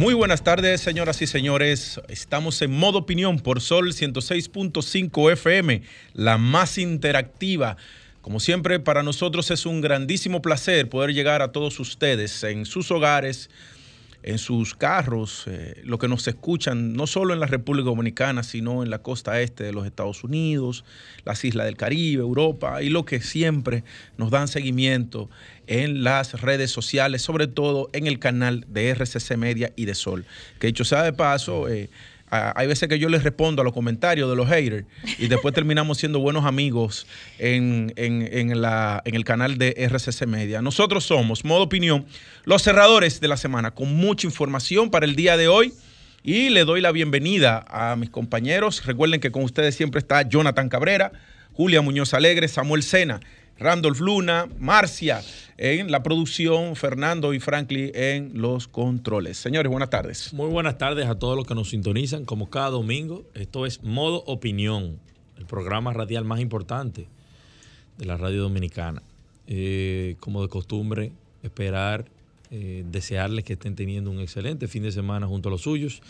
Muy buenas tardes, señoras y señores. Estamos en modo opinión por Sol 106.5 FM, la más interactiva. Como siempre, para nosotros es un grandísimo placer poder llegar a todos ustedes en sus hogares, en sus carros, eh, lo que nos escuchan no solo en la República Dominicana, sino en la costa este de los Estados Unidos, las islas del Caribe, Europa, y lo que siempre nos dan seguimiento en las redes sociales, sobre todo en el canal de RCC Media y de Sol. Que dicho sea de paso, eh, hay veces que yo les respondo a los comentarios de los haters y después terminamos siendo buenos amigos en, la, en el canal de RCC Media. Nosotros somos, modo opinión, los cerradores de la semana, con mucha información para el día de hoy. Y le doy la bienvenida a mis compañeros. Recuerden que con ustedes siempre está Jonathan Cabrera, Julia Muñoz Alegre, Samuel Sena, Randolph Luna, Marcia en la producción, Fernando y Franklin en los controles. Señores, buenas tardes. Muy buenas tardes a todos los que nos sintonizan, como cada domingo. Esto es Modo Opinión, el programa radial más importante de la radio dominicana. Eh, como de costumbre, esperar, eh, desearles que estén teniendo un excelente fin de semana junto a los suyos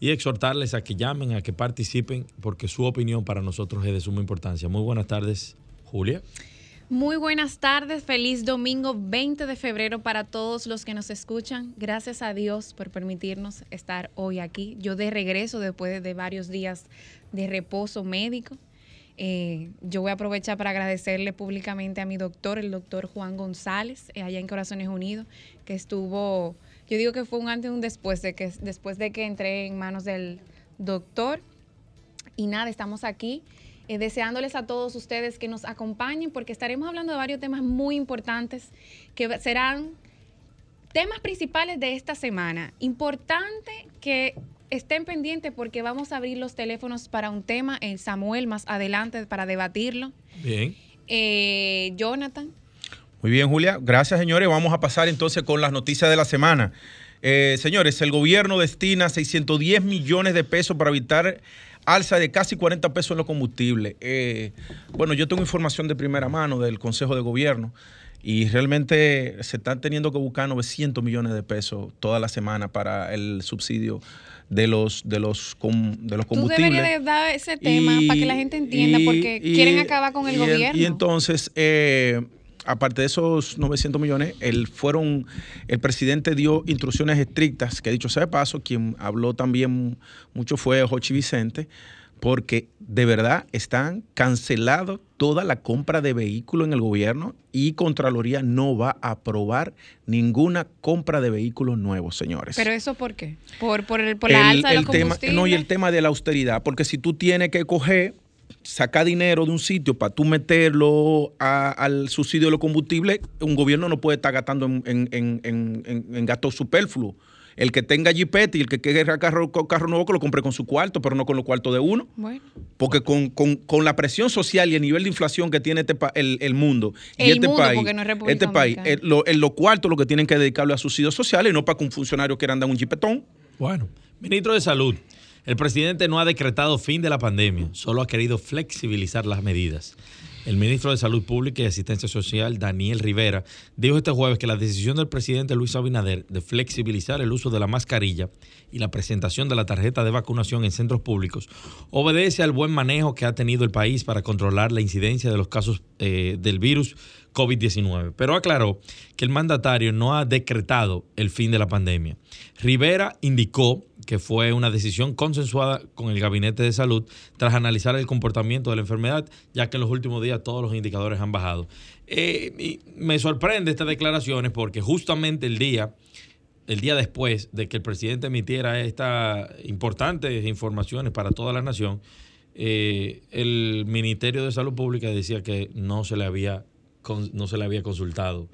y exhortarles a que llamen, a que participen, porque su opinión para nosotros es de suma importancia. Muy buenas tardes, Julia. Muy buenas tardes, feliz domingo 20 de febrero para todos los que nos escuchan. Gracias a Dios por permitirnos estar hoy aquí. Yo de regreso después de varios días de reposo médico. Eh, yo voy a aprovechar para agradecerle públicamente a mi doctor, el doctor Juan González, eh, allá en Corazones Unidos, que estuvo, yo digo que fue un antes y un después de que, después de que entré en manos del doctor. Y nada, estamos aquí eh, deseándoles a todos ustedes que nos acompañen porque estaremos hablando de varios temas muy importantes que serán temas principales de esta semana. Importante que estén pendientes porque vamos a abrir los teléfonos para un tema, en Samuel más adelante para debatirlo. Bien. Eh, Jonathan. Muy bien, Julia. Gracias, señores. Vamos a pasar entonces con las noticias de la semana. Eh, señores, el gobierno destina 610 millones de pesos para evitar alza de casi 40 pesos en los combustibles. Eh, bueno, yo tengo información de primera mano del Consejo de Gobierno y realmente se están teniendo que buscar 900 millones de pesos toda la semana para el subsidio de los de los de los combustibles. Tú deberías dar ese tema para que la gente entienda porque quieren acabar con el gobierno. y entonces eh, aparte de esos 900 millones, el, fueron, el presidente dio instrucciones estrictas, que dicho sea de paso, quien habló también mucho fue Jochi Vicente, porque de verdad están cancelados toda la compra de vehículos en el gobierno y Contraloría no va a aprobar ninguna compra de vehículos nuevos, señores. ¿Pero eso por qué? ¿Por, por, el, por la alza de los tema, No, y el tema de la austeridad, porque si tú tienes que coger saca dinero de un sitio para tú meterlo al subsidio de los combustibles, un gobierno no puede estar gastando en, en, gastos superfluos. El que tenga jipete y el que quiera carro, carro nuevo que lo compre con su cuarto, pero no con los cuartos de uno. Porque con, la presión social y el nivel de inflación que tiene este el, mundo y este país, este país, en los cuartos lo que tienen que dedicarlo a subsidios sociales y no para que un funcionario quiera andar un jipetón. Bueno, ministro de Salud. El presidente no ha decretado fin de la pandemia, solo ha querido flexibilizar las medidas. El ministro de Salud Pública y Asistencia Social, Daniel Rivera, dijo este jueves que la decisión del presidente Luis Abinader de flexibilizar el uso de la mascarilla y la presentación de la tarjeta de vacunación en centros públicos obedece al buen manejo que ha tenido el país para controlar la incidencia de los casos eh, del virus COVID-19. Pero aclaró que el mandatario no ha decretado el fin de la pandemia. Rivera indicó que fue una decisión consensuada con el Gabinete de Salud tras analizar el comportamiento de la enfermedad, ya que en los últimos días todos los indicadores han bajado. Eh, me sorprende estas declaraciones porque justamente el día, el día después de que el presidente emitiera estas importantes informaciones para toda la nación, eh, el Ministerio de Salud Pública decía que no se le había, no se le había consultado.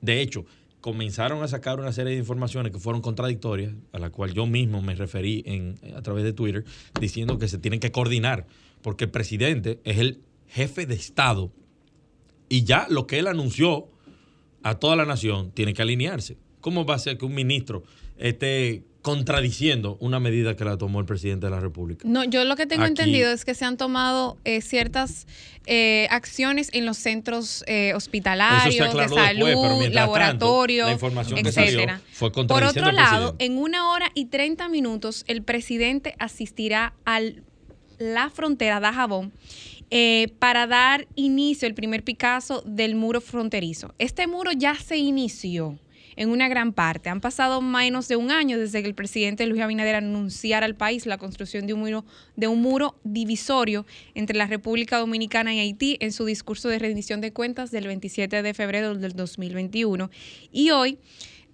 De hecho, comenzaron a sacar una serie de informaciones que fueron contradictorias, a la cual yo mismo me referí en, a través de Twitter, diciendo que se tienen que coordinar, porque el presidente es el jefe de Estado y ya lo que él anunció a toda la nación tiene que alinearse. ¿Cómo va a ser que un ministro esté contradiciendo una medida que la tomó el presidente de la República. No, yo lo que tengo entendido es que se han tomado eh, ciertas eh, acciones en los centros eh, hospitalarios, de salud, laboratorio, etcétera. Por otro lado, en una hora y 30 minutos, el presidente asistirá a la frontera de Jabón para dar inicio, el primer Picasso del muro fronterizo. Este muro ya se inició en una gran parte. Han pasado menos de un año desde que el presidente Luis Abinader anunciara al país la construcción de un muro, de un muro divisorio entre la República Dominicana y Haití en su discurso de rendición de cuentas del 27 de febrero del 2021. Y hoy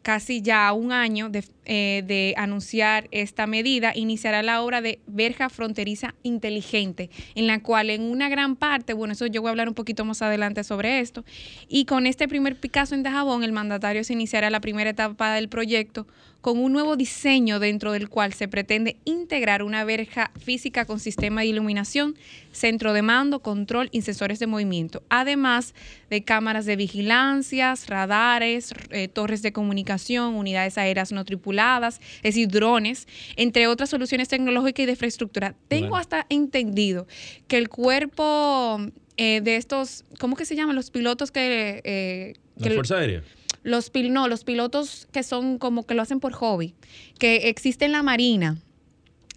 casi ya un año eh, de, anunciar esta medida, iniciará la obra de verja fronteriza inteligente, en la cual en una gran parte, bueno, eso yo voy a hablar un poquito más adelante sobre esto, y con este primer Picasso en Dajabón, el mandatario se iniciará la primera etapa del proyecto con un nuevo diseño dentro del cual se pretende integrar una verja física con sistema de iluminación, centro de mando, control y sensores de movimiento, además de cámaras de vigilancia, radares, eh, torres de comunicación, unidades aéreas no tripuladas, es decir, drones, entre otras soluciones tecnológicas y de infraestructura. Tengo hasta entendido que el cuerpo eh, de estos, ¿cómo que se llaman? Los pilotos que... Eh, ¿La Fuerza Aérea? Los, pil, no, los pilotos que son como que lo hacen por hobby, que existe en la Marina.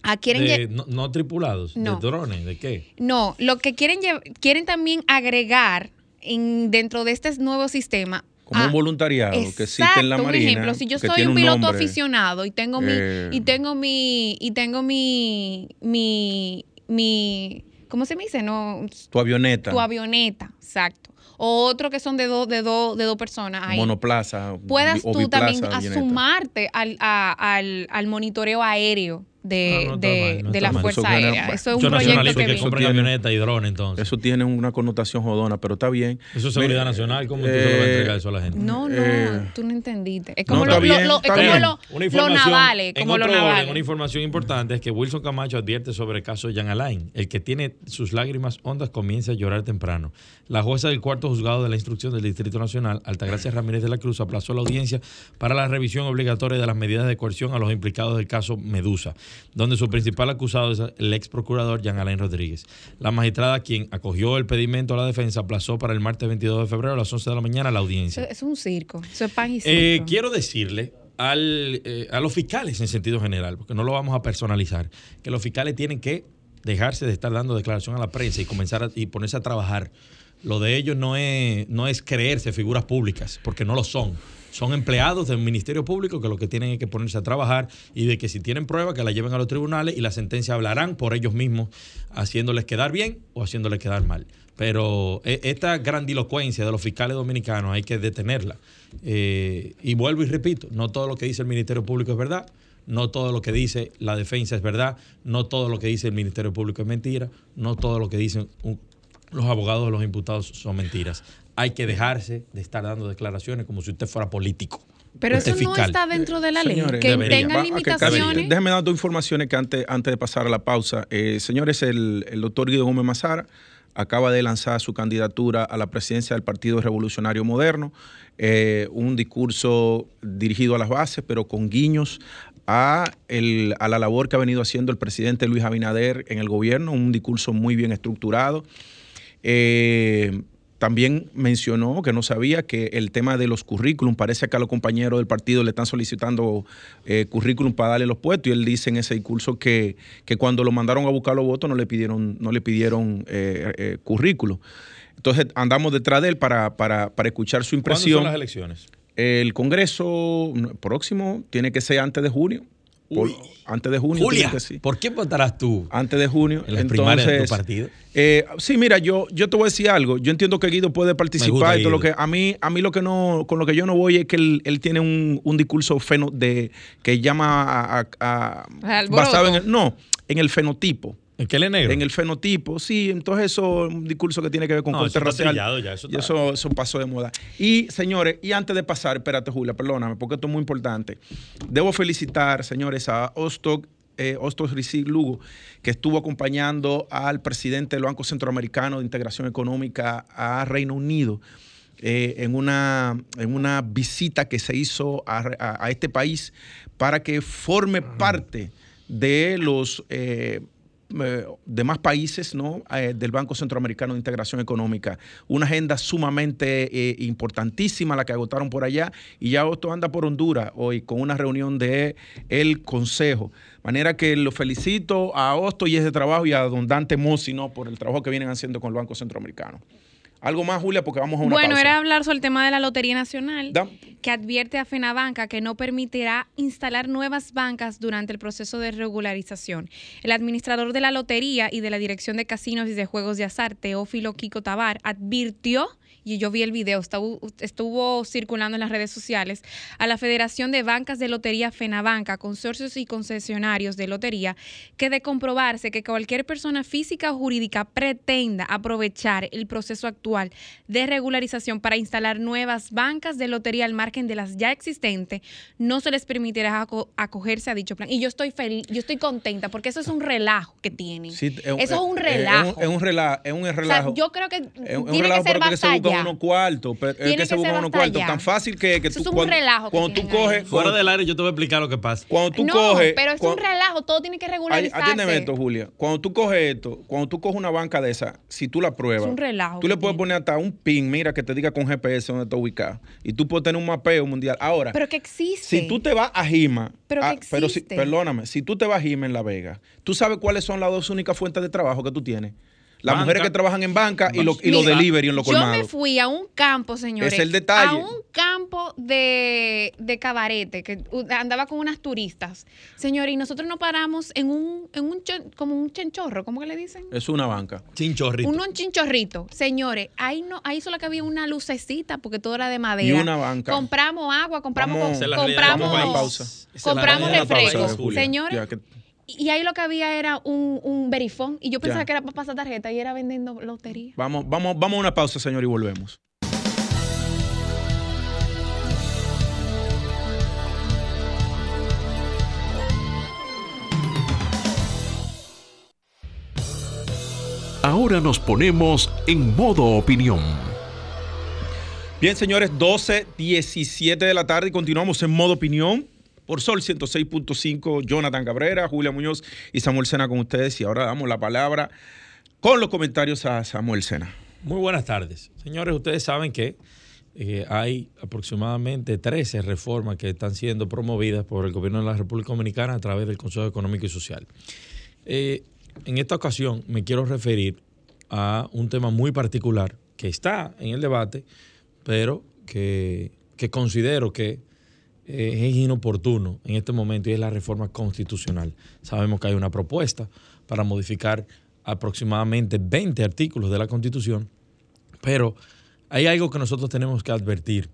Ah, quieren no, tripulados, de drones, ¿de qué? No, lo que quieren quieren también agregar en, dentro de este nuevo sistema como un voluntariado que existe en la Marina. Por ejemplo, si yo soy un piloto aficionado y tengo mi eh, y tengo mi y tengo mi mi mi ¿cómo se me dice? No, tu avioneta. Tu avioneta, exacto o otro que son de dos de dos de dos personas ahí. Monoplaza. Puedas tú también asumarte al, al, al monitoreo aéreo de, ah, de, de la Fuerza Aérea. Eso es un proyecto que, que compren avioneta y drones entonces. Eso tiene una connotación jodona, pero está bien. Eso es seguridad nacional, ¿cómo tú se lo vas a entregar eso a la gente? No, no, eh, tú no entendiste. Es como, lo, lo, lo, es como lo, navales, como lo navales. Una información importante es que Wilson Camacho advierte sobre el caso de Jan Alain. El que tiene sus lágrimas hondas comienza a llorar temprano. La jueza del cuarto juzgado de la instrucción del Distrito Nacional, Altagracia Ramírez de la Cruz, aplazó la audiencia para la revisión obligatoria de las medidas de coerción a los implicados del caso Medusa donde su principal acusado es el ex procurador Jean Alain Rodríguez. La magistrada, quien acogió el pedimento a la defensa, aplazó para el martes 22 de febrero a las 11 de la mañana la audiencia. es un circo, eso es pan y eh, quiero decirle al, eh, a los fiscales en sentido general, porque no lo vamos a personalizar, que los fiscales tienen que dejarse de estar dando declaración a la prensa y comenzar y ponerse a trabajar. Lo de ellos no es, no es creerse figuras públicas, porque no lo son son empleados del Ministerio Público que lo que tienen es que ponerse a trabajar y de que si tienen pruebas que la lleven a los tribunales y la sentencia hablarán por ellos mismos, haciéndoles quedar bien o haciéndoles quedar mal. Pero e, esta grandilocuencia de los fiscales dominicanos hay que detenerla. Eh, y vuelvo y repito, no todo lo que dice el Ministerio Público es verdad, no todo lo que dice la defensa es verdad, no todo lo que dice el Ministerio Público es mentira, no todo lo que dicen los abogados de los imputados son mentiras hay que dejarse de estar dando declaraciones como si usted fuera político. Pero eso no está dentro de la ley. que tenga limitaciones. déjeme dar dos informaciones que antes, antes de pasar a la pausa. Eh, señores, el, doctor Guido Gómez Mazara acaba de lanzar su candidatura a la presidencia del Partido Revolucionario Moderno. Eh, un discurso dirigido a las bases, pero con guiños a, a la labor que ha venido haciendo el presidente Luis Abinader en el gobierno. Un discurso muy bien estructurado. Eh, también mencionó que no sabía que el tema de los currículum, parece que a los compañeros del partido le están solicitando eh, currículum para darle los puestos y él dice en ese discurso que, que, cuando lo mandaron a buscar los votos no le pidieron, no le pidieron eh, eh, currículum. Entonces andamos detrás de él para, para, para escuchar su impresión. ¿Cuándo son las elecciones? El Congreso próximo tiene que ser antes de junio antes de junio. Julia, ¿por qué votarás tú? Antes de junio. En las primarias de tu partido. Eh, sí, mira, yo, yo te voy a decir algo. Yo entiendo que Guido puede participar. lo que, a, mí, a mí lo que no, con lo que yo no voy es que él, tiene un, discurso feno de, que llama a, basado en el, no, en el fenotipo. ¿En qué él es negro? En el fenotipo, sí. Entonces eso es un discurso que tiene que ver con No, corte eso racial. ya, eso y está- eso, eso pasó de moda. Y, señores, y antes de pasar, espérate, Julia, perdóname, porque esto es muy importante. Debo felicitar, señores, a Ostok, eh, Rizik Lugo, que estuvo acompañando al presidente del Banco Centroamericano de Integración Económica a Reino Unido. eh, en, una, en una visita que se hizo a, a- a este país para que forme parte de los eh, eh, demás países ¿no? Eh, del Banco Centroamericano de Integración Económica. Una agenda sumamente eh, importantísima la que agotaron por allá y ya esto anda por Honduras hoy con una reunión de el Consejo. Manera que lo felicito a Osto y ese trabajo y a don Dante Mossi ¿no? por el trabajo que vienen haciendo con el Banco Centroamericano. Algo más, Julia, porque vamos a una Bueno, pausa. era hablar sobre el tema de la Lotería Nacional, Da- que advierte a FENABanca que no permitirá instalar nuevas bancas durante el proceso de regularización. El administrador de la lotería y de la Dirección de Casinos y de Juegos de Azar, Teófilo Kiko Tabar, advirtió, y yo vi el video, estuvo, estuvo circulando en las redes sociales, a la Federación de Bancas de Lotería FENABanca, consorcios y concesionarios de lotería, que de comprobarse que cualquier persona física o jurídica pretenda aprovechar el proceso actual de regularización para instalar nuevas bancas de lotería al margen de las ya existentes, no se les permitirá aco- acogerse a dicho plan. Y yo estoy feliz, yo estoy contenta porque eso es un relajo que tienen. Sí, eso es un relajo. Es un, es un relajo. Es un O sea, relajo. yo creo que Es un tiene relajo que ser que unos cuartos. pero Es que se basta cuartos. ya. Tan fácil que, que Eso tú. es un cuando, relajo Cuando tú coges. Fuera del aire yo te voy a explicar lo que pasa. Cuando tú no, coges. pero es un relajo, todo tiene que Ay, regularizarse. Atiéndeme esto, Julia. Cuando tú coges esto, cuando tú coges una banca de esa, si tú la pruebas, Es un relajo tú le puedes poner hasta un pin, mira, que te diga con GPS dónde está ubicado. Y tú puedes tener un mapeo mundial. Ahora, Pero que existe. si tú te vas a Jima, Pero que ah, pero si, perdóname, si tú te vas a Jima en La Vega, ¿tú sabes cuáles son las dos únicas fuentes de trabajo que tú tienes? Las Banca. mujeres que trabajan en banca y, lo- y los Mira, delivery en los Yo me fui a un campo, señores. Es el detalle. A un campo de, de cabarete que andaba con unas turistas. Señores, y nosotros nos paramos en un, en un como un chenchorro, ¿cómo que le dicen? Es una banca. Chinchorrito. Un, un chinchorrito. Señores, ahí no, ahí solo que había una lucecita porque todo era de madera. Y una banca. Compramos agua, compramos, Vamos- con- compramos, Vamos a pausa. Compramos realidad del país, refresco. Julia. Señores, Ya que- y ahí lo que había era un, un verifón. Y yo pensaba Ya. que era para pasar tarjeta y era vendiendo lotería. Vamos, vamos, vamos a una pausa, señor, y volvemos. Ahora nos ponemos en modo opinión. Bien, señores, 12, 17 de la tarde y continuamos en modo opinión por Sol 106.5. Jonathan Cabrera, Julia Muñoz y Samuel Sena con ustedes. Y ahora damos la palabra con los comentarios a Samuel Sena. Muy buenas tardes. Señores, ustedes saben que eh, hay aproximadamente 13 reformas que están siendo promovidas por el gobierno de la República Dominicana a través del Consejo Económico y Social. Eh, en esta ocasión me quiero referir a un tema muy particular que está en el debate, pero que, que considero que eh, es inoportuno en este momento y es la reforma constitucional. Sabemos que hay una propuesta para modificar aproximadamente 20 artículos de la Constitución, pero hay algo que nosotros tenemos que advertir.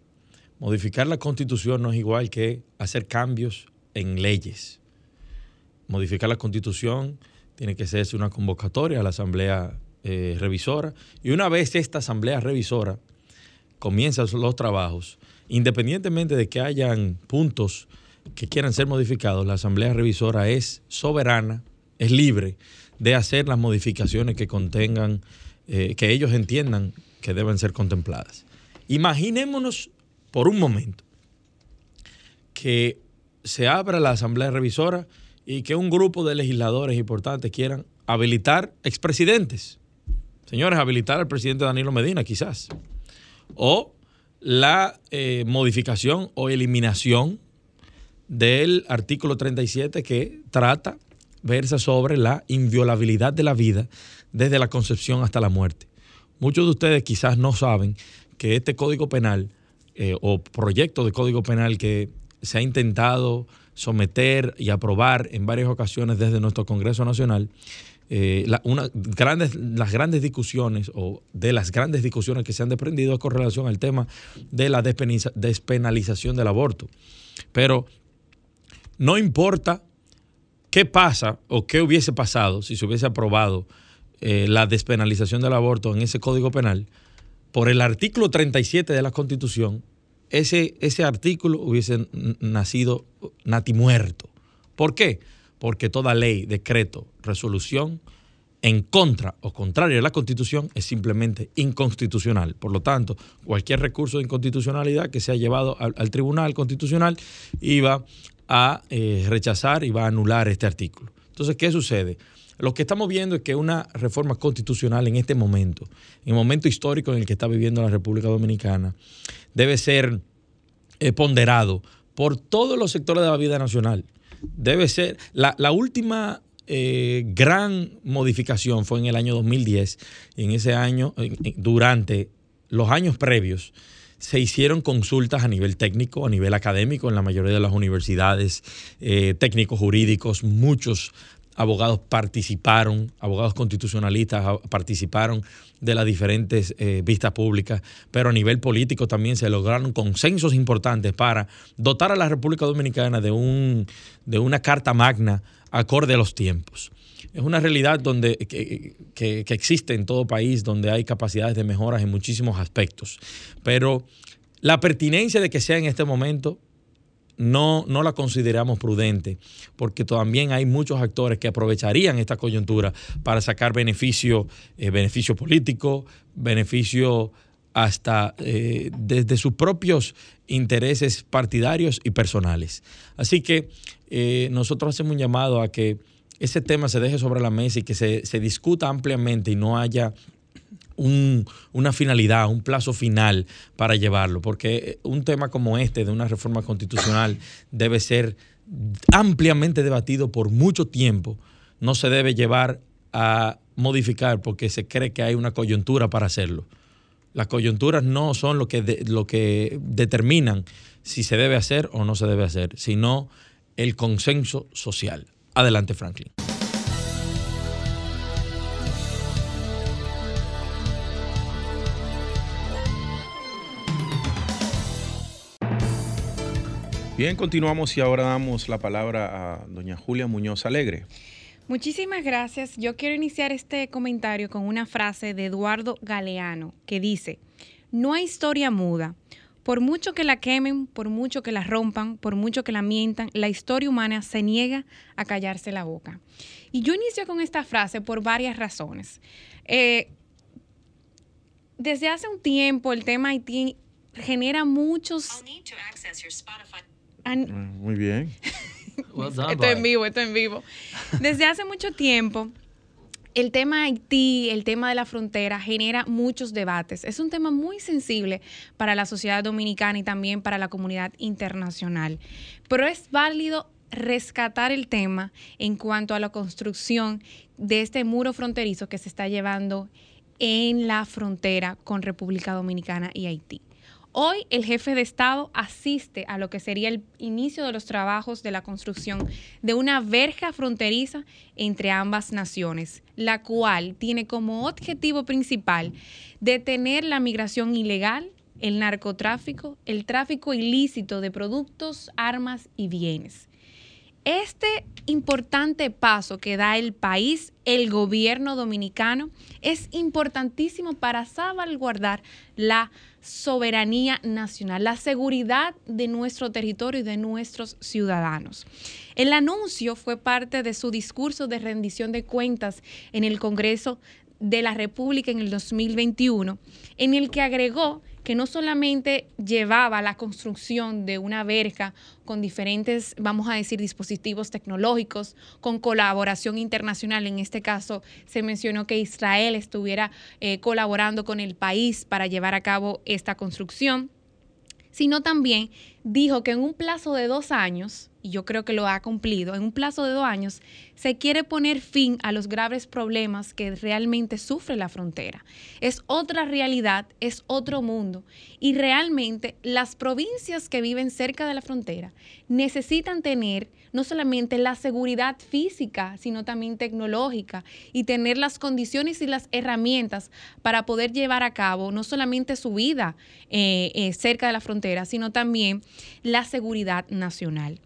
Modificar la Constitución no es igual que hacer cambios en leyes. Modificar la Constitución tiene que hacerse una convocatoria a la Asamblea eh, Revisora y una vez esta Asamblea Revisora comienza los trabajos, independientemente de que hayan puntos que quieran ser modificados, la Asamblea Revisora es soberana, es libre de hacer las modificaciones que contengan, eh, que ellos entiendan que deben ser contempladas. Imaginémonos por un momento que se abra la Asamblea Revisora y que un grupo de legisladores importantes quieran habilitar expresidentes. Señores, habilitar al presidente Danilo Medina, quizás o la eh, modificación o eliminación del artículo 37 que trata, versa sobre la inviolabilidad de la vida desde la concepción hasta la muerte. Muchos de ustedes quizás no saben que este código penal eh, o proyecto de código penal que se ha intentado someter y aprobar en varias ocasiones desde nuestro Congreso Nacional, eh, grandes, las grandes discusiones o de las grandes discusiones que se han desprendido es con relación al tema de la despenaliza- despenalización del aborto. Pero no importa ¿Qué pasa o qué hubiese pasado si se hubiese aprobado eh, la despenalización del aborto en ese código penal? Por el artículo 37 de la Constitución, ese, ese artículo hubiese nacido natimuerto. ¿Por qué? Porque toda ley, decreto, resolución en contra o contrario a la Constitución es simplemente inconstitucional. Por lo tanto, cualquier recurso de inconstitucionalidad que sea llevado al, Tribunal Constitucional iba a eh, rechazar y va a anular este artículo. Entonces, ¿qué sucede? Lo que estamos viendo es que una reforma constitucional en este momento, en el momento histórico en el que está viviendo la República Dominicana, debe ser eh, ponderado por todos los sectores de la vida nacional. Debe ser la, última eh, gran modificación fue en el año 2010. Y en ese año, durante los años previos, se hicieron consultas a nivel técnico, a nivel académico, en la mayoría de las universidades, eh, técnicos jurídicos, muchos abogados participaron, abogados constitucionalistas participaron de las diferentes eh, vistas públicas, pero a nivel político también se lograron consensos importantes para dotar a la República Dominicana de, un, de una carta magna acorde a los tiempos. Es una realidad donde, que, existe en todo país, donde hay capacidades de mejoras en muchísimos aspectos. Pero la pertinencia de que sea en este momento no, no la consideramos prudente, porque también hay muchos actores que aprovecharían esta coyuntura para sacar beneficio, eh, beneficio político, beneficio hasta eh, desde sus propios intereses partidarios y personales. Así que eh, nosotros hacemos un llamado a que ese tema se deje sobre la mesa y que se, discuta ampliamente y no haya una finalidad, un plazo final para llevarlo, porque un tema como este de una reforma constitucional debe ser ampliamente debatido por mucho tiempo, no se debe llevar a modificar porque se cree que hay una coyuntura para hacerlo. Las coyunturas no son lo que, lo que determinan si se debe hacer o no se debe hacer, sino el consenso social. Adelante, Franklin. Bien, continuamos y ahora damos la palabra a doña Julia Muñoz Alegre. Muchísimas gracias. Yo quiero iniciar este comentario con una frase de Eduardo Galeano que dice, no hay historia muda, por mucho que la quemen, por mucho que la rompan, por mucho que la mientan, la historia humana se niega a callarse la boca. Y yo inicio con esta frase por varias razones. Eh, desde hace un tiempo el tema Haití genera muchos... Ah, muy bien. esto en vivo, esto en vivo. Desde hace mucho tiempo el tema Haití, el tema de la frontera, genera muchos debates. Es un tema muy sensible para la sociedad dominicana y también para la comunidad internacional. Pero es válido rescatar el tema en cuanto a la construcción de este muro fronterizo que se está llevando en la frontera con República Dominicana y Haití. Hoy el jefe de Estado asiste a lo que sería el inicio de los trabajos de la construcción de una verja fronteriza entre ambas naciones, la cual tiene como objetivo principal detener la migración ilegal, el narcotráfico, el tráfico ilícito de productos, armas y bienes. Este importante paso que da el país, el gobierno dominicano, es importantísimo para salvaguardar la soberanía nacional, la seguridad de nuestro territorio y de nuestros ciudadanos. El anuncio fue parte de su discurso de rendición de cuentas en el Congreso de la República en el 2021, en el que agregó que no solamente llevaba la construcción de una verja con diferentes, vamos a decir, dispositivos tecnológicos, con colaboración internacional. En este caso se mencionó que Israel estuviera eh, colaborando con el país para llevar a cabo esta construcción, sino también dijo que en un plazo de dos años, y yo creo que lo ha cumplido, en un plazo de dos años, se quiere poner fin a los graves problemas que realmente sufre la frontera. Es otra realidad, es otro mundo. Y realmente las provincias que viven cerca de la frontera necesitan tener no solamente la seguridad física, sino también tecnológica y tener las condiciones y las herramientas para poder llevar a cabo no solamente su vida eh, eh, cerca de la frontera, sino también la seguridad nacional.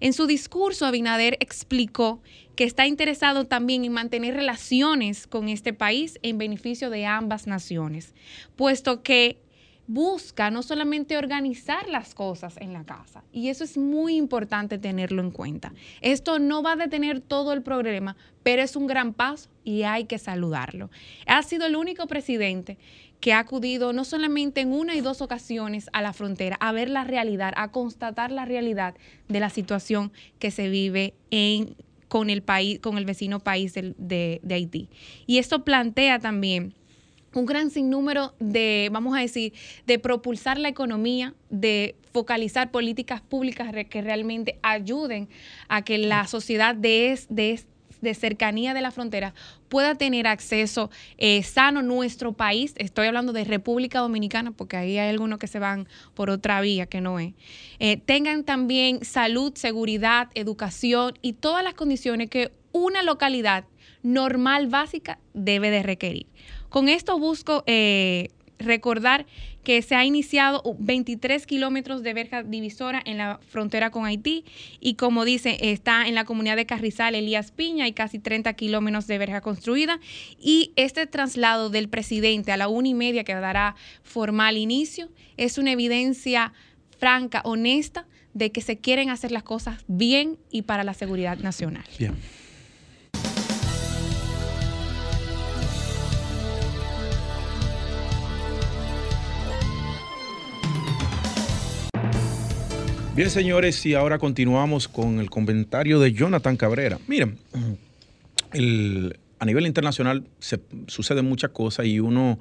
En su discurso, Abinader explicó que está interesado también en mantener relaciones con este país en beneficio de ambas naciones, puesto que busca no solamente organizar las cosas en la casa, y eso es muy importante tenerlo en cuenta. Esto no va a detener todo el problema, pero es un gran paso y hay que saludarlo. Ha sido el único presidente que ha acudido no solamente en una y dos ocasiones a la frontera a ver la realidad, a constatar la realidad de la situación que se vive con el país, con el vecino país de, de Haití. Y esto plantea también un gran sinnúmero de, vamos a decir, de propulsar la economía, de focalizar políticas públicas que realmente ayuden a que la sociedad de, de, de cercanía de la frontera pueda tener acceso eh, sano a nuestro país. Estoy hablando de República Dominicana, porque ahí hay algunos que se van por otra vía que no es. Eh, tengan también salud, seguridad, educación y todas las condiciones que una localidad normal básica debe de requerir. Con esto busco eh, recordar que se ha iniciado 23 kilómetros de verja divisora en la frontera con Haití y como dice, está en la comunidad de Carrizal, Elías Piña, hay casi 30 kilómetros de verja construida y este traslado del presidente a la una y media que dará formal inicio es una evidencia franca, honesta, de que se quieren hacer las cosas bien y para la seguridad nacional. Bien. Bien, señores, y ahora continuamos con el comentario de Jonathan Cabrera. Miren, a nivel internacional se suceden muchas cosas y uno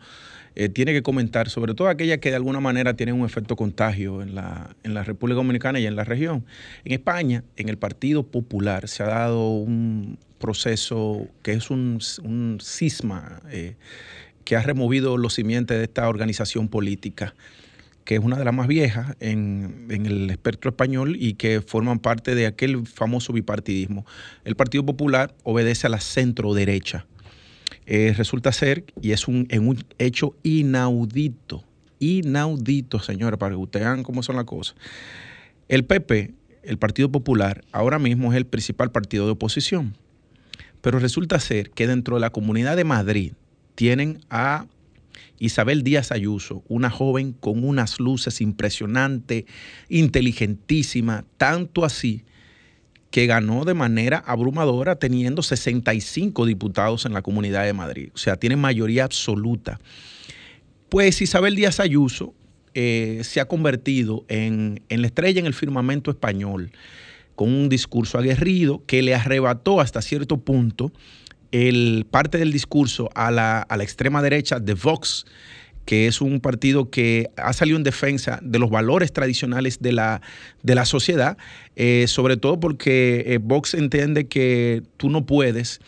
eh, tiene que comentar, sobre todo aquellas que de alguna manera tienen un efecto contagio en la, en la República Dominicana y en la región. En España, en el Partido Popular, se ha dado un proceso que es un, cisma eh, que ha removido los simientes de esta organización política que es una de las más viejas en, el espectro español y que forman parte de aquel famoso bipartidismo. El Partido Popular obedece a la centro derecha. Eh, resulta ser, y es un, un hecho inaudito, inaudito, señores, para que ustedes vean cómo son las cosas. El PP, el Partido Popular, ahora mismo es el principal partido de oposición. Pero resulta ser que dentro de la Comunidad de Madrid tienen a Isabel Díaz Ayuso, una joven con unas luces impresionantes, inteligentísima, tanto así que ganó de manera abrumadora teniendo 65 diputados en la Comunidad de Madrid. O sea, tiene mayoría absoluta. Pues Isabel Díaz Ayuso eh, se ha convertido en, en la estrella en el firmamento español, con un discurso aguerrido que le arrebató hasta cierto punto el parte del discurso a la, extrema derecha de Vox, que es un partido que ha salido en defensa de los valores tradicionales de la, de la sociedad, eh, sobre todo porque eh, Vox entiende que tú no puedes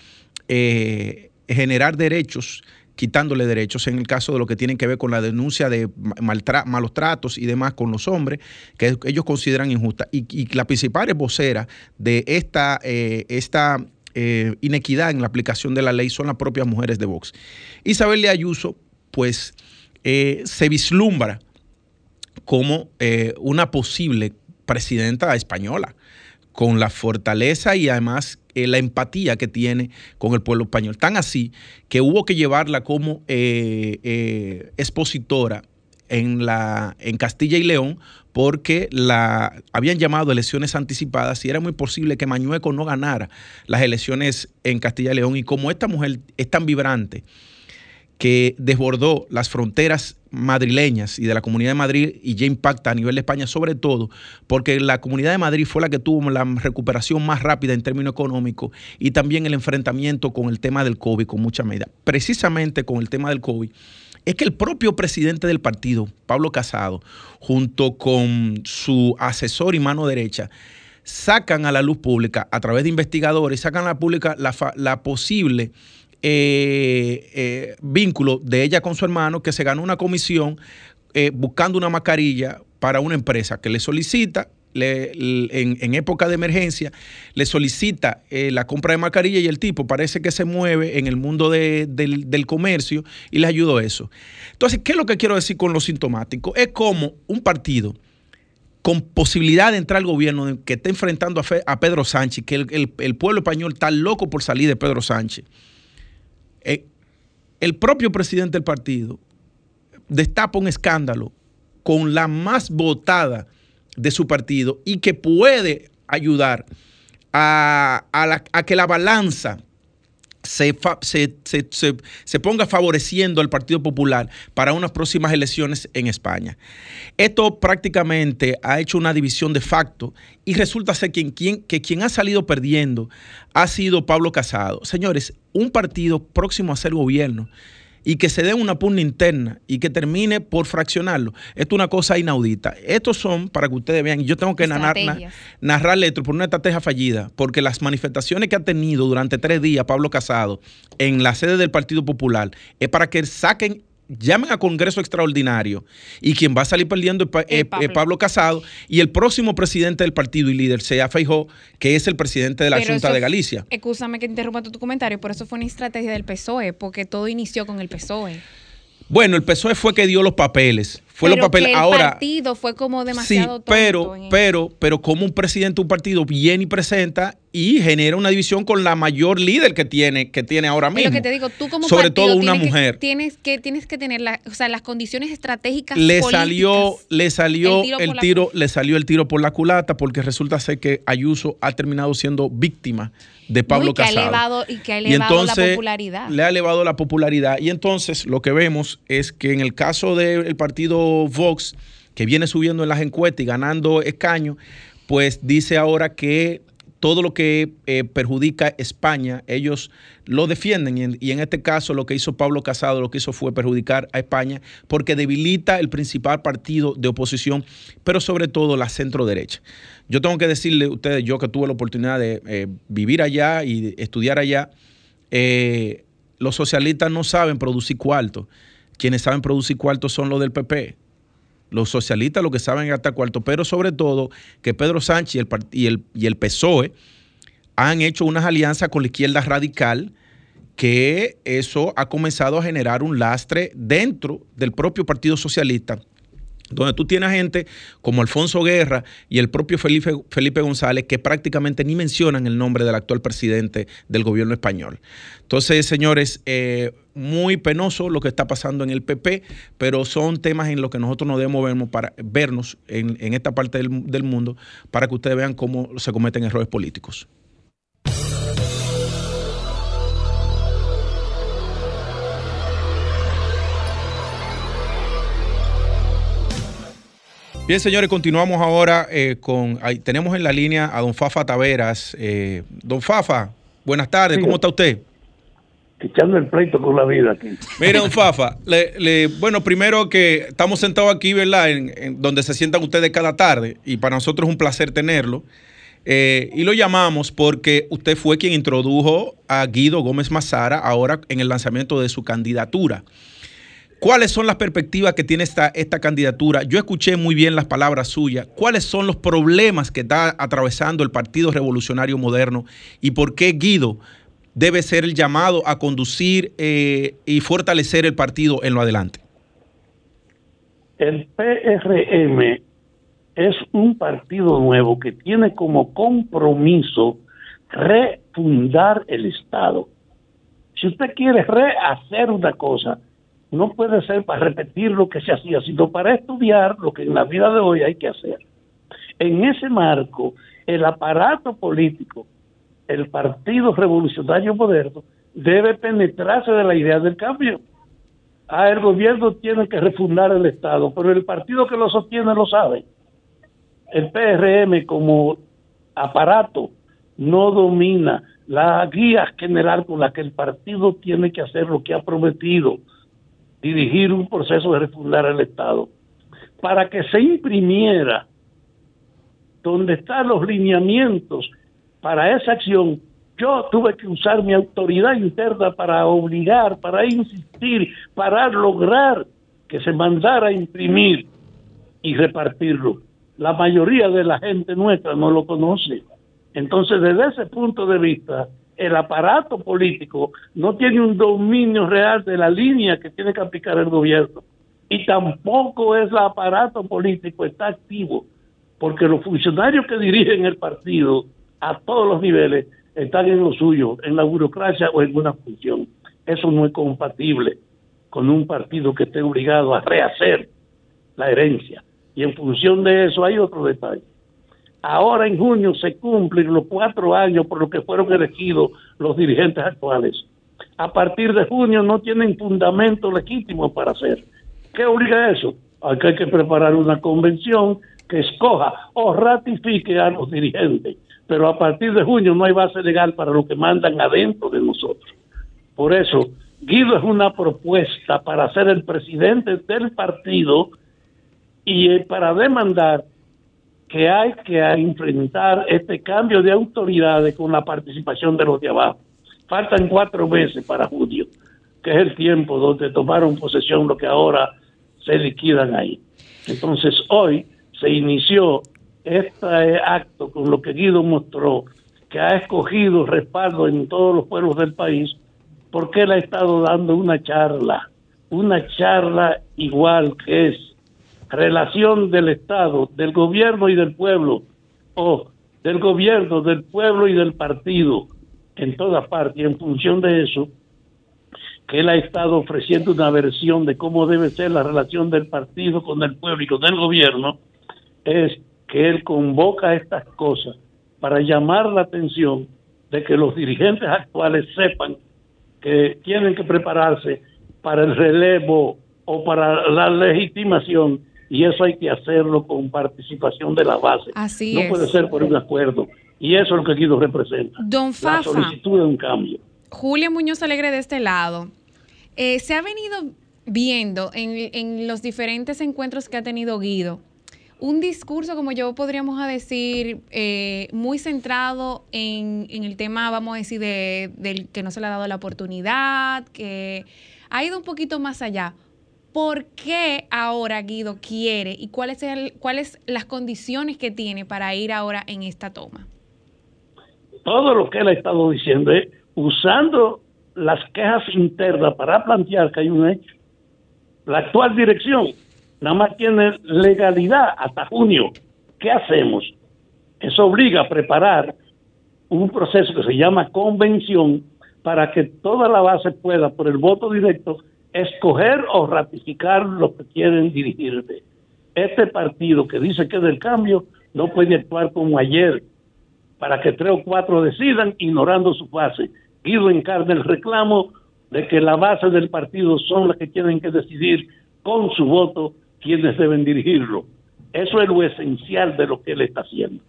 eh, generar derechos quitándole derechos en el caso de lo que tiene que ver con la denuncia de malos tratos y demás con los hombres, que ellos consideran injusta. Y, la principal vocera de esta, esta eh, inequidad en la aplicación de la ley son las propias mujeres de Vox. Isabel de Ayuso, pues, eh, se vislumbra como eh, una posible presidenta española, con la fortaleza y además la empatía que tiene con el pueblo español. Tan así que hubo que llevarla como expositora en, la, en Castilla y León porque la, habían llamado elecciones anticipadas y era muy posible que Mañueco no ganara las elecciones en Castilla y León. Y como esta mujer es tan vibrante, que desbordó las fronteras madrileñas y de la Comunidad de Madrid y ya impacta a nivel de España, sobre todo porque la Comunidad de Madrid fue la que tuvo la recuperación más rápida en términos económicos y también el enfrentamiento con el tema del COVID con mucha medida. Precisamente con el tema del COVID es que el propio presidente del partido, Pablo Casado, junto con su asesor y mano derecha, sacan a la luz pública a través de investigadores, sacan a la pública la, posible eh, eh, vínculo de ella con su hermano, que se ganó una comisión eh, buscando una mascarilla para una empresa que le solicita en, época de emergencia, le solicita eh, la compra de mascarilla y el tipo parece que se mueve en el mundo del, comercio y le ayudó eso. Entonces, ¿qué es lo que quiero decir con lo sintomático? Es como un partido con posibilidad de entrar al gobierno, que está enfrentando a, Pedro Sánchez, que el, pueblo español está loco por salir de Pedro Sánchez. Eh, el propio presidente del partido destapa un escándalo con la más votada de su partido y que puede ayudar a, a que la balanza se, se, ponga favoreciendo al Partido Popular para unas próximas elecciones en España. Esto prácticamente ha hecho una división de facto y resulta ser que quien ha salido perdiendo ha sido Pablo Casado. Señores, un partido próximo a ser gobierno y que se dé una pugna interna y que termine por fraccionarlo. Esto es una cosa inaudita. Estos son, para que ustedes vean, yo tengo que narrar, narrarle esto por una estrategia fallida, porque las manifestaciones que ha tenido durante tres días Pablo Casado en la sede del Partido Popular es para que saquen llamen a Congreso Extraordinario y quien va a salir perdiendo es, Pablo. Casado y el próximo presidente del partido y líder sea Feijó, que es el presidente de la Junta de Galicia. Escúchame que interrumpa tu comentario, pero eso fue una estrategia del PSOE, porque todo inició con el PSOE. Bueno, el PSOE fue que dio los papeles. Fue los papeles. el Ahora, partido fue como demasiado sí, pero, pero, pero como un presidente de un partido viene y presenta y genera una división con la mayor líder que tiene, que tiene ahora mismo. lo que te digo, tú como sobre todo una mujer. tienes que tienes que tener o sea, las condiciones estratégicas. Le salió, le salió el tiro, le salió el tiro por la culata porque resulta ser que Ayuso ha terminado siendo víctima de Pablo Casado. Ha elevado, y que ha elevado la popularidad. Le ha elevado la popularidad. Y entonces lo que vemos es que en el caso del partido Vox, que viene subiendo en las encuestas y ganando escaños, pues dice ahora que todo lo que eh, perjudica España, ellos lo defienden. Y en, este caso lo que hizo Pablo Casado, lo que hizo fue perjudicar a España porque debilita el principal partido de oposición, pero sobre todo la centro derecha. Yo tengo que decirle a ustedes, yo que tuve la oportunidad de eh, vivir allá y estudiar allá, eh, los socialistas no saben producir cuartos. Quienes saben producir cuartos son los del PP los socialistas lo que saben gastar cuarto, pero sobre todo que Pedro Sánchez y el, y el, PSOE han hecho unas alianzas con la izquierda radical que eso ha comenzado a generar un lastre dentro del propio Partido Socialista donde tú tienes gente como Alfonso Guerra y el propio Felipe, Felipe González que prácticamente ni mencionan el nombre del actual presidente del gobierno español. Entonces, señores, eh, muy penoso lo que está pasando en el PP, pero son temas en los que nosotros nos debemos vernos, para, vernos en, esta parte del, del mundo para que ustedes vean cómo se cometen errores políticos. Bien, señores, continuamos ahora eh, con. tenemos en la línea a don Fafa Taveras. Eh, don Fafa, buenas tardes, ¿cómo está usted? Echando el pleito con la vida aquí. Mire, don Fafa, bueno, primero que estamos sentados aquí, ¿verdad? En, donde se sientan ustedes cada tarde, y para nosotros es un placer tenerlo. Eh, y lo llamamos porque usted fue quien introdujo a Guido Gómez Mazara ahora en el lanzamiento de su candidatura. ¿Cuáles son las perspectivas que tiene esta, esta candidatura? Yo escuché muy bien las palabras suyas. ¿Cuáles son los problemas que está atravesando el Partido Revolucionario Moderno y por qué Guido debe ser el llamado a conducir eh, y fortalecer el partido en lo adelante? El PRM es un partido nuevo que tiene como compromiso refundar el Estado. Si usted quiere rehacer una cosa, no puede ser para repetir lo que se hacía, sino para estudiar lo que en la vida de hoy hay que hacer. En ese marco, el aparato político, el Partido Revolucionario Moderno, debe penetrarse de la idea del cambio. Ah, el gobierno tiene que refundar el Estado, pero el partido que lo sostiene lo sabe. El PRM como aparato no domina la guía general con la que el partido tiene que hacer lo que ha prometido dirigir un proceso de refundar el Estado, para que se imprimiera donde están los lineamientos para esa acción, yo tuve que usar mi autoridad interna para obligar, para insistir, para lograr que se mandara a imprimir y repartirlo. La mayoría de la gente nuestra no lo conoce. Entonces, desde ese punto de vista, el aparato político no tiene un dominio real de la línea que tiene que aplicar el gobierno y tampoco es el aparato político está activo porque los funcionarios que dirigen el partido a todos los niveles están en lo suyo, en la burocracia o en una función. Eso no es compatible con un partido que esté obligado a rehacer la herencia. Y en función de eso hay otro detalle. Ahora en junio se cumplen los cuatro años por los que fueron elegidos los dirigentes actuales. A partir de junio no tienen fundamento legítimo para hacer. ¿Qué obliga eso? A que hay que preparar una convención que escoja o ratifique a los dirigentes. Pero a partir de junio no hay base legal para lo que mandan adentro de nosotros. Por eso, Guido es una propuesta para ser el presidente del partido y eh, para demandar que hay que enfrentar este cambio de autoridades con la participación de los de abajo. Faltan cuatro meses para junio, que es el tiempo donde tomaron posesión lo que ahora se liquidan ahí. Entonces hoy se inició este acto con lo que Guido mostró, que ha escogido respaldo en todos los pueblos del país, porque él ha estado dando una charla, una charla igual que es relación del Estado, del gobierno y del pueblo, o del gobierno, del pueblo y del partido, en toda parte, y en función de eso, que él ha estado ofreciendo una versión de cómo debe ser la relación del partido con el pueblo y con el gobierno, es que él convoca estas cosas para llamar la atención de que los dirigentes actuales sepan que tienen que prepararse para el relevo o para la legitimación y eso hay que hacerlo con participación de la base. Así no puede ser por un acuerdo y eso es lo que Guido representa. Don Fafa, la solicitud de un cambio. Julia Muñoz Alegre de este lado. Eh, se ha venido viendo en, en los diferentes encuentros que ha tenido Guido un discurso, como yo podríamos decir, eh, muy centrado en, el tema, vamos a decir, de, del que no se le ha dado la oportunidad, que ha ido un poquito más allá. ¿Por qué ahora Guido quiere y cuáles cuáles las condiciones que tiene para ir ahora en esta toma? Todo lo que él ha estado diciendo es usando las quejas internas para plantear que hay un hecho. La actual dirección nada más tiene legalidad hasta junio. ¿Qué hacemos? Eso obliga a preparar un proceso que se llama convención para que toda la base pueda, por el voto directo, escoger o ratificar lo que quieren dirigirse. Este partido que dice que es del cambio no puede actuar como ayer para que tres o cuatro decidan ignorando su base. Guido encarna el reclamo de que la base del partido son las que tienen que decidir con su voto quienes deben dirigirlo. Eso es lo esencial de lo que él está haciendo.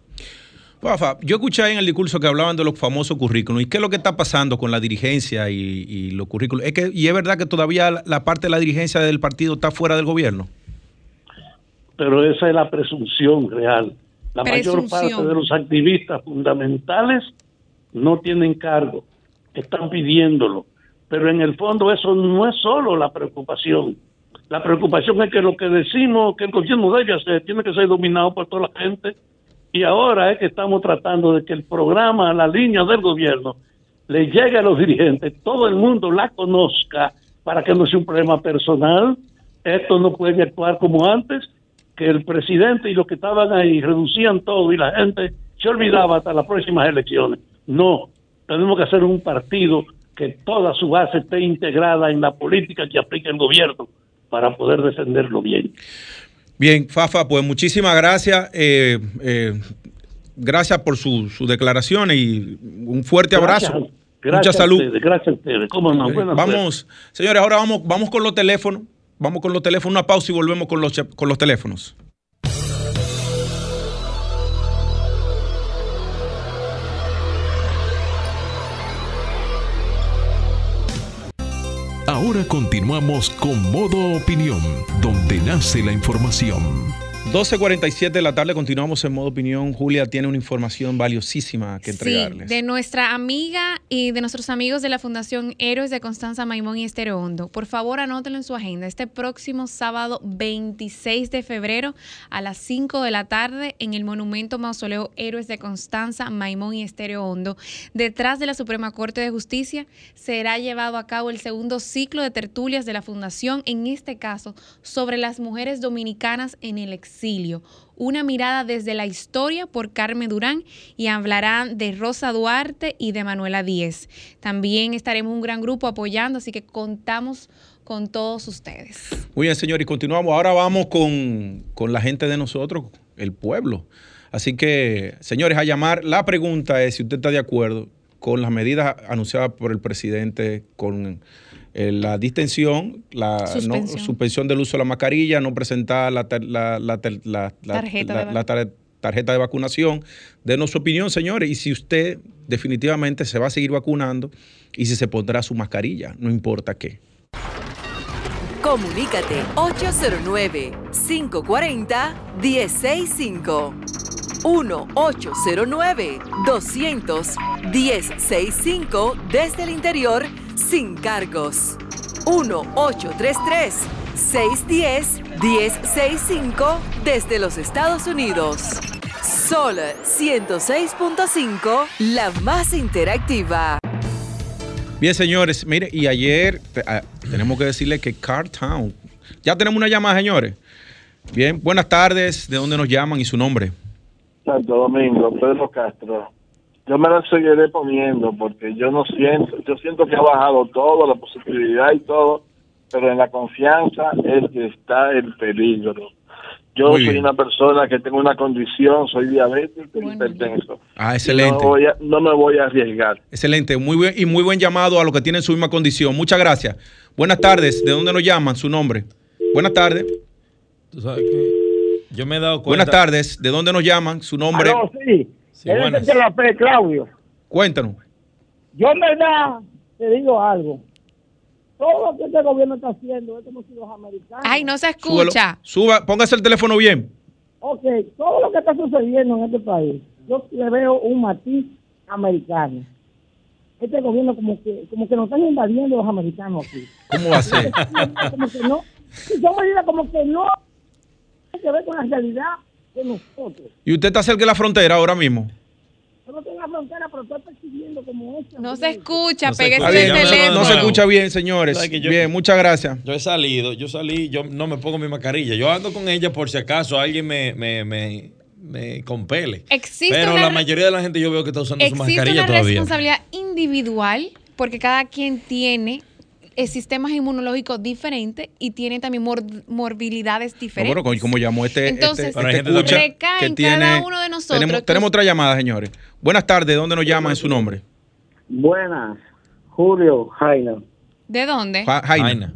Rafa, yo escuché en el discurso que hablaban de los famosos currículos. ¿Y qué es lo que está pasando con la dirigencia y, los currículos? Es que, ¿Y es verdad que todavía la parte de la dirigencia del partido está fuera del gobierno? Pero esa es la presunción real. La mayor parte de los activistas fundamentales no tienen cargo, están pidiéndolo. Pero en el fondo eso no es solo la preocupación. La preocupación es que lo que decimos, que el gobierno debe hacer, tiene que ser dominado por toda la gente. Y ahora es que estamos tratando de que el programa, la línea del gobierno, le llegue a los dirigentes, todo el mundo la conozca para que no sea un problema personal. Esto no puede actuar como antes, que el presidente y los que estaban ahí reducían todo y la gente se olvidaba hasta las próximas elecciones. No, tenemos que hacer un partido que toda su base esté integrada en la política que aplica el gobierno para poder defenderlo bien. Bien, Fafa, pues muchísimas gracias. Eh, eh, gracias por su, su, declaración y un fuerte abrazo. Mucha salud. gracias a ustedes. ¿Cómo no? Eh, vamos, señores, ahora vamos, vamos con los teléfonos. Vamos con los teléfonos, una pausa y volvemos con los, con los teléfonos. Ahora continuamos con Modo Opinión, donde nace la información. 12.47 de la tarde, continuamos en modo opinión. Julia tiene una información valiosísima que entregarles. Sí, de nuestra amiga y de nuestros amigos de la Fundación Héroes de Constanza Maimón y Estero Hondo. Por favor, anótenlo en su agenda. Este próximo sábado 26 de febrero a las 5 de la tarde en el Monumento Mausoleo Héroes de Constanza Maimón y Estero Hondo, detrás de la Suprema Corte de Justicia, será llevado a cabo el segundo ciclo de tertulias de la Fundación, en este caso sobre las mujeres dominicanas en el exilio Una mirada desde la historia por Carmen Durán y hablarán de Rosa Duarte y de Manuela Díez. También estaremos un gran grupo apoyando, así que contamos con todos ustedes. Muy bien, señor, y continuamos. Ahora vamos con, con la gente de nosotros, el pueblo. Así que, señores, a llamar. La pregunta es si usted está de acuerdo con las medidas anunciadas por el presidente, con eh, la distensión, la no- Suspensión. del uso de la mascarilla, no presentar la, tar- la- la tar- la- la- Tarjeta la- de la tar- tarjeta de vacunación. Denos su opinión, señores, y si usted definitivamente se va a seguir vacunando y si se pondrá su mascarilla, no importa qué. Comunícate 809-540-1065. 1-809-200-1065 desde el interior sin cargos. 1-833-610-1065 desde los Estados Unidos. Sol 106.5, la más interactiva. Bien, señores, mire, y ayer ah, tenemos que decirle que Cartown. Ya tenemos una llamada, señores. Bien, buenas tardes. ¿De dónde nos llaman y su nombre? Santo Domingo, Pedro Castro. Yo me la seguiré poniendo porque yo no siento, yo siento que ha bajado todo, la positividad y todo, pero en la confianza es que está el peligro. Yo Muy soy bien. una persona que tengo una condición, soy diabético y hipertenso. Ah, excelente. No, voy a- no me voy a arriesgar. Excelente. Muy buen, y muy buen llamado a los que tienen su misma condición. Muchas gracias. Buenas tardes. ¿De dónde nos llaman? Su nombre. Buenas tardes. Tú sabes que yo me he dado cuenta. Buenas tardes. ¿De dónde nos llaman? Su nombre. Aló, sí. Sí, es el de la Fe, Claudio. Cuéntanos. Yo en verdad te digo algo. Todo lo que este gobierno está haciendo es como si los americanos... Ay, no se escucha. Suba, póngase el teléfono bien. Ok, todo lo que está sucediendo en este país, yo le veo un matiz americano. Este gobierno como que como que nos están invadiendo los americanos aquí. ¿Cómo va a ser? como que no, y son medidas como que no que ver con la realidad de nosotros. ¿Y usted está cerca de la frontera ahora mismo? Yo no en la frontera, pero estoy percibiendo como eso. No se escucha, No se pégese el teléfono. no se escucha bien, señores. ¿Sabe que yo- Bien, muchas gracias. Yo he salido, yo salí, yo no me pongo mi mascarilla. Yo ando con ella por si acaso alguien me, me, me, me compele. Existe Pero una la mayoría de la gente yo veo que está usando su Existe mascarilla una todavía. responsabilidad individual porque cada quien tiene sistemas inmunológicos diferentes y tiene también mor- morbilidades No, diferentes. bueno, como llamó este, Entonces, este, hay este escucha en cada uno de nosotros Tenemos, que tenemos us- otra llamada, señores. Buenas tardes. ¿De dónde nos llaman en su nombre? Buenas, Julio Jaina. ¿De dónde? Ja- Jaina. Jaina.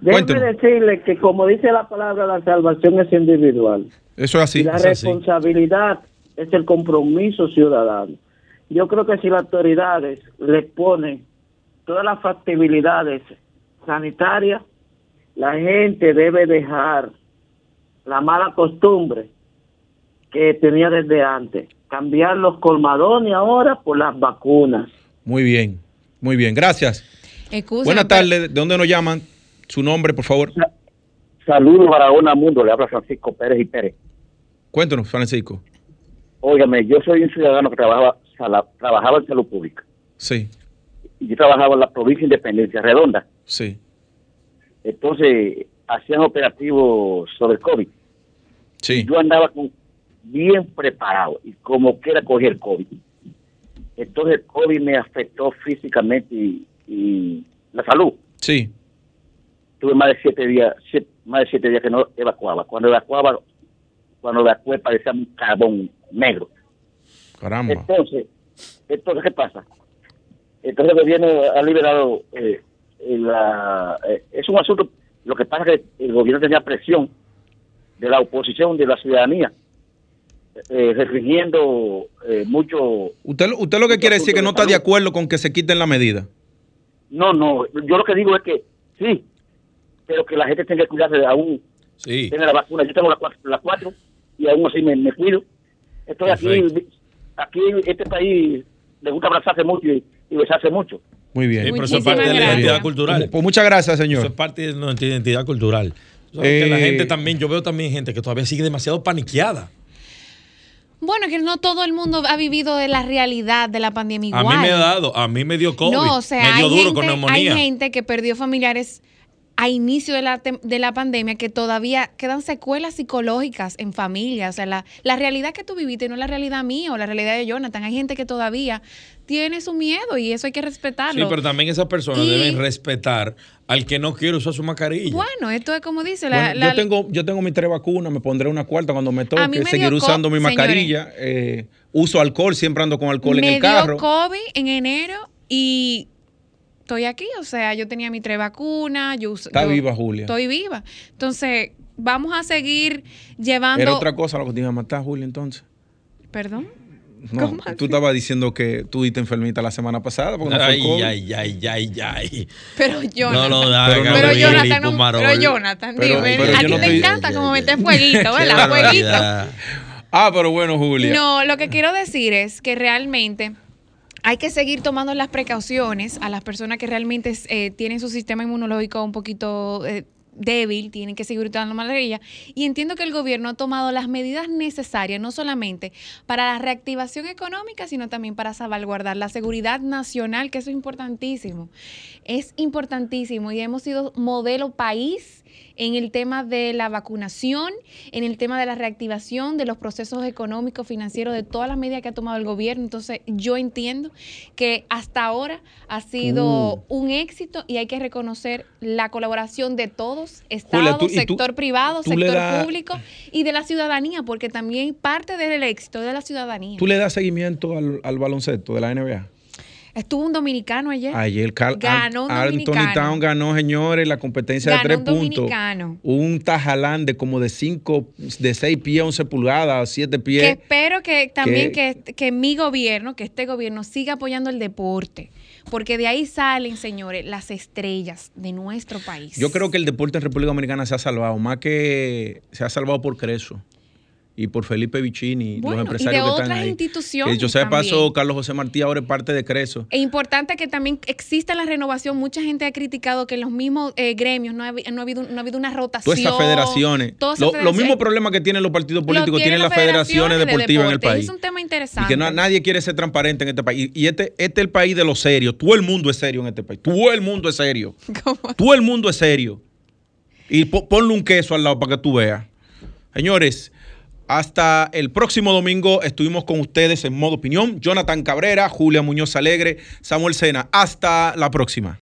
Déjeme decirle que como dice la palabra, la salvación es individual. Eso es así. y la es así. responsabilidad es el compromiso ciudadano. Yo creo que si las autoridades le ponen todas las factibilidades sanitarias, la gente debe dejar la mala costumbre que tenía desde antes. Cambiar los colmadones ahora por las vacunas. Muy bien. Muy bien. Gracias. Excusa, Buenas tardes. ¿De dónde nos llaman? Su nombre, por favor. Saludos para una mundo, le habla Francisco Pérez y Pérez. Cuéntanos, Francisco. Óigame, yo soy un ciudadano que trabajaba, sala- trabajaba en salud pública. Sí, Y yo trabajaba en la provincia de Independencia Redonda. sí. Entonces, hacían operativos sobre el COVID. Sí. Yo andaba con, bien preparado y como quiera cogí el COVID. Entonces, el COVID me afectó físicamente y, y la salud. Sí. Tuve más de siete días, siete- más de siete días que no evacuaba. Cuando evacuaba, cuando evacué parecía un carbón negro. Caramba. Entonces, entonces ¿qué pasa? Entonces el gobierno ha liberado, eh, la, eh, es un asunto, lo que pasa es que el gobierno tenía presión de la oposición, de la ciudadanía, eh, restringiendo eh, mucho, Usted, lo- usted lo que quiere decir es que no está de acuerdo con que se quiten la medida. no, no, yo lo que digo es que sí, pero que la gente tenga que cuidarse de aún, Sí. tiene la vacuna, yo tengo las cuatro, las cuatro y aún así me, me cuido. Estoy aquí, aquí en este país le gusta abrazarse mucho y, y besarse mucho. Muy bien. Sí, pero eso es parte de la identidad cultural. Pues muchas gracias, Eso señor. es parte de nuestra identidad cultural. Que la Eh, gente también, yo veo también gente que todavía sigue demasiado paniqueada. Bueno, que no todo el mundo ha vivido de la realidad de la pandemia A igual. mí me ha dado, a mí me dio COVID. No, o sea, me dio hay, duro gente, con neumonía. hay gente que perdió familiares a inicio de la, de la pandemia que todavía quedan secuelas psicológicas en familia. O sea, la, la realidad que tú viviste no es la realidad mía o la realidad de Jonathan. Hay gente que todavía tiene su miedo y eso hay que Sí, respetarlo. pero también esas personas Y- deben respetar al que no quiere usar su mascarilla. Bueno, esto es como dice la, Bueno, la- yo, tengo, yo tengo mis tres vacunas, me pondré una cuarta cuando me toque, me seguiré usando mi mascarilla, eh, uso alcohol, siempre ando con alcohol en me el carro. dio COVID en enero y estoy aquí. O sea, yo tenía mi tres vacunas. Yo, Está yo viva, Julia. Estoy viva. Entonces, vamos a seguir llevando. Era otra cosa lo que te iba a matar, Julia, entonces. Perdón. No, ¿Cómo tú estabas diciendo que tú diste enfermita la semana pasada porque no fue Ay, COVID. ay, ay, ay, ay. Pero Jonathan. No lo da, Pero no Pero. Jonathan, no- pero Jonathan, Pero- dime, pero a ti no te estoy- encanta como meter fueguito, ¿verdad? Fueguito. Ah, pero bueno, Julia. No, lo que quiero decir es que realmente hay que seguir tomando las precauciones a las personas que realmente eh, tienen su sistema inmunológico un poquito eh, débil, tienen que seguir utilizando mascarilla. Y entiendo que el gobierno ha tomado las medidas necesarias, no solamente para la reactivación económica, sino también para salvaguardar la seguridad nacional, que eso es importantísimo. Es importantísimo y hemos sido modelo país en el tema de la vacunación, en el tema de la reactivación de los procesos económicos, financieros, de todas las medidas que ha tomado el gobierno. Entonces, yo entiendo que hasta ahora ha sido Mm. un éxito y hay que reconocer la colaboración de todos, Estado, Julia, tú- y tú- sector privado, tú sector público y de la ciudadanía, porque también parte del éxito de la ciudadanía. ¿Tú le das seguimiento al, al baloncesto de la NBA? Estuvo un dominicano ayer. Ayer Carl Ganó un Anthony. Town ganó, señores, la competencia Ganó de un tres puntos. dominicano. Un tajalán de como de cinco, de seis pies, 11 pulgadas, siete Que pies. espero que también que- que, que mi gobierno, que este gobierno siga apoyando el deporte, porque de ahí salen, señores, las estrellas de nuestro país. Yo creo que el deporte en República Dominicana se ha salvado, más que se ha salvado por Creso y por Felipe Vicini, Bueno, y los de empresarios que están otras ahí. instituciones Que yo sé de paso. Carlos José Martí ahora es parte de Creso. Es importante que también exista la renovación. Mucha gente ha criticado que en los mismos eh, gremios no ha, no ha habido, no ha habido una rotación. Todas esas federaciones. todas esas Lo- Los federaciones. mismos problemas que tienen los partidos políticos tienen tienen las federaciones de deportivas en el país. Es un tema Y interesante. que no- nadie quiere ser transparente en este país. Y este, este es el país de los serios. Todo el mundo es serio en este país. Todo el mundo es serio. Todo el mundo es serio. Y po- ponle un queso al lado para que tú veas. Señores, hasta el próximo domingo estuvimos con ustedes en modo opinión. Jonathan Cabrera, Julia Muñoz Alegre, Samuel Sena. Hasta la próxima.